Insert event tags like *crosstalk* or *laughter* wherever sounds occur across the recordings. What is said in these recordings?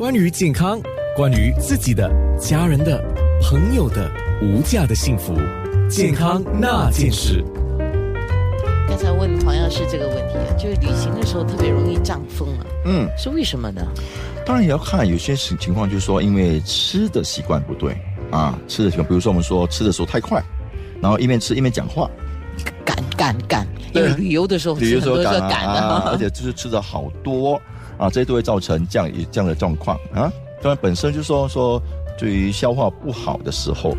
关于健康，关于自己的、家人的、朋友的无价的幸福，健康那件事。刚才问黄药师这个问题啊，就是旅行的时候特别容易胀风啊，嗯，是为什么呢？当然也要看有些情情况，就是说因为吃的习惯不对。啊，吃的习惯，比如说我们说吃的时候太快，然后一面吃一面讲话，赶赶赶，因为旅游的时候比如说吃很多是赶赶啊，而，且就是吃的好多啊，这些都会造成这样一这样的状况啊。当然本身就说说对于消化不好的时候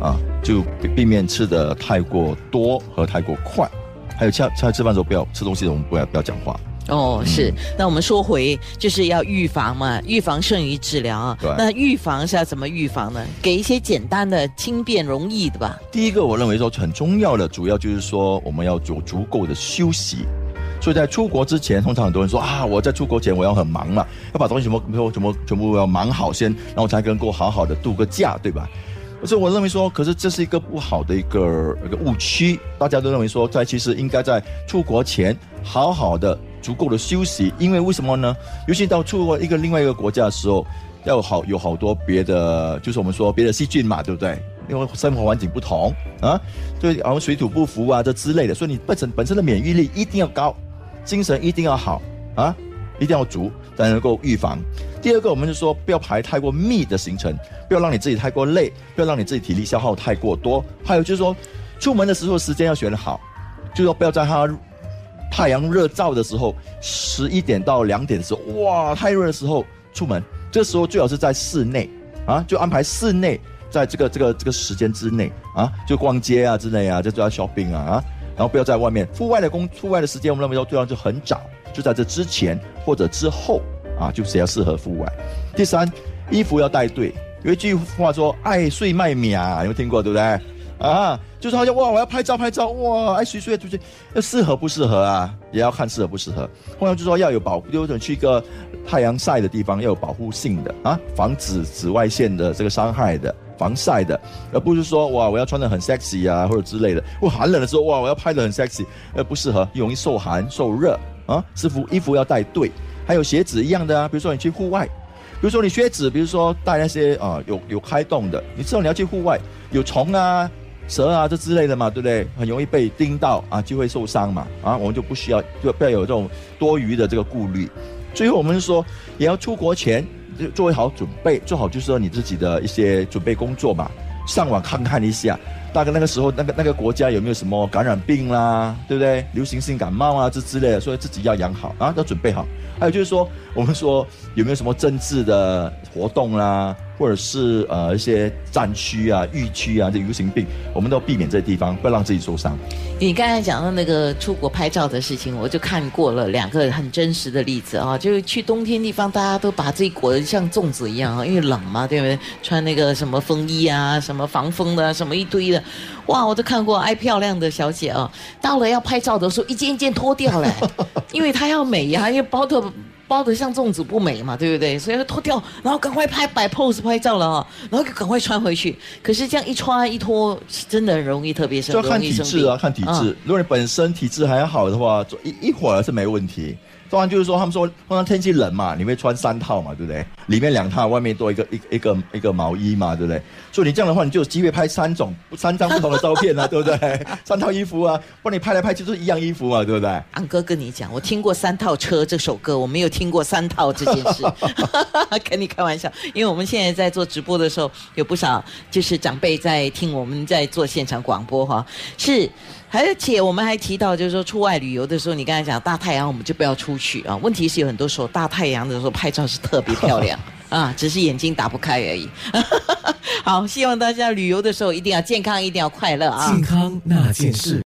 啊，就避避免吃的太过多和太过快。还有下下吃饭的时候不要吃东西的，我们不要不要讲话。哦，是。那我们说回，就是要预防嘛，预防胜于治疗啊对。那预防是要怎么预防呢？给一些简单的、轻便、容易的吧。第一个，我认为说很重要的，主要就是说我们要有足够的休息。所以在出国之前，通常很多人说啊，我在出国前我要很忙嘛，要把东西全部全部全部全部要忙好先，然后才能够好好的度个假，对吧？所以我认为说，可是这是一个不好的一个一个误区。大家都认为说，在其实应该在出国前好好的足够的休息，因为为什么呢？尤其到出国一个另外一个国家的时候，要好有好多别的，就是我们说别的细菌嘛，对不对？因为生活环境不同啊，对，然后水土不服啊这之类的，所以你本身本身的免疫力一定要高，精神一定要好啊，一定要足，才能够预防。第二个，我们就说不要排太过密的行程，不要让你自己太过累，不要让你自己体力消耗太过多。还有就是说，出门的时候时间要选好，就说不要在它太阳热照的时候，十一点到两点的时候，哇，太热的时候出门，这时候最好是在室内啊，就安排室内，在这个这个这个时间之内啊，就逛街啊之类啊，就做 shopping 啊啊，然后不要在外面。户外的工户外的时间，我们认为说最好就很早，就在这之前或者之后啊，就比较适合户外。第三，衣服要带对。有一句话说“爱睡卖米啊”，有没有听过？对不对？啊，就是好像哇，我要拍照拍照，哇，爱睡睡出去，要适合不适合啊？也要看适合不适合。后来就说要有保，有种去一个太阳晒的地方，要有保护性的啊，防止紫外线的这个伤害的。防晒的，而不是说哇我要穿的很 sexy 啊或者之类的。我寒冷的时候哇我要拍的很 sexy，呃不适合，容易受寒受热啊。衣服衣服要带对，还有鞋子一样的啊。比如说你去户外，比如说你靴子，比如说带那些啊有有开洞的，你知道你要去户外，有虫啊、蛇啊这之类的嘛，对不对？很容易被叮到啊，就会受伤嘛啊，我们就不需要就不要有这种多余的这个顾虑。最后我们说也要出国前。就做好准备，做好就是说你自己的一些准备工作嘛。上网看看一下，大概那个时候那个那个国家有没有什么感染病啦，对不对？流行性感冒啊这之类的，所以自己要养好啊，要准备好。还有就是说，我们说有没有什么政治的活动啦，或者是呃一些战区啊、疫区啊这流行病，我们都要避免这些地方，不要让自己受伤。你刚才讲到那个出国拍照的事情，我就看过了两个很真实的例子啊，就是去冬天地方，大家都把自己裹得像粽子一样啊，因为冷嘛，对不对？穿那个什么风衣啊，什么防风的，什么一堆的，哇，我都看过爱漂亮的小姐啊，到了要拍照的时候，一件一件脱掉嘞，*laughs* 因为她要美呀、因为包的。包的像粽子不美嘛，对不对？所以要脱掉，然后赶快拍摆 pose 拍照了哈，然后赶快穿回去。可是这样一穿一脱，真的很容易特别生，就要看体质啊，看体质。如果你本身体质还好的话，做一一会儿是没问题。当然就是说，他们说，通常天气冷嘛，你会穿三套嘛，对不对？里面两套，外面多一个一一个一个毛衣嘛，对不对？所以你这样的话，你就有机会拍三种、三张不同的照片啊，*laughs* 对不对？三套衣服啊，不然你拍来拍去都是一样衣服嘛，对不对？安哥跟你讲，我听过《三套车》这首歌，我没有听过三套这件事，*laughs* 跟你开玩笑。因为我们现在在做直播的时候，有不少就是长辈在听我们在做现场广播哈，是。而且我们还提到，就是说出外旅游的时候，你刚才讲大太阳，我们就不要出去啊。问题是有很多时候大太阳的时候拍照是特别漂亮 *laughs* 啊，只是眼睛打不开而已。*laughs* 好，希望大家旅游的时候一定要健康，一定要快乐啊。健康那件事。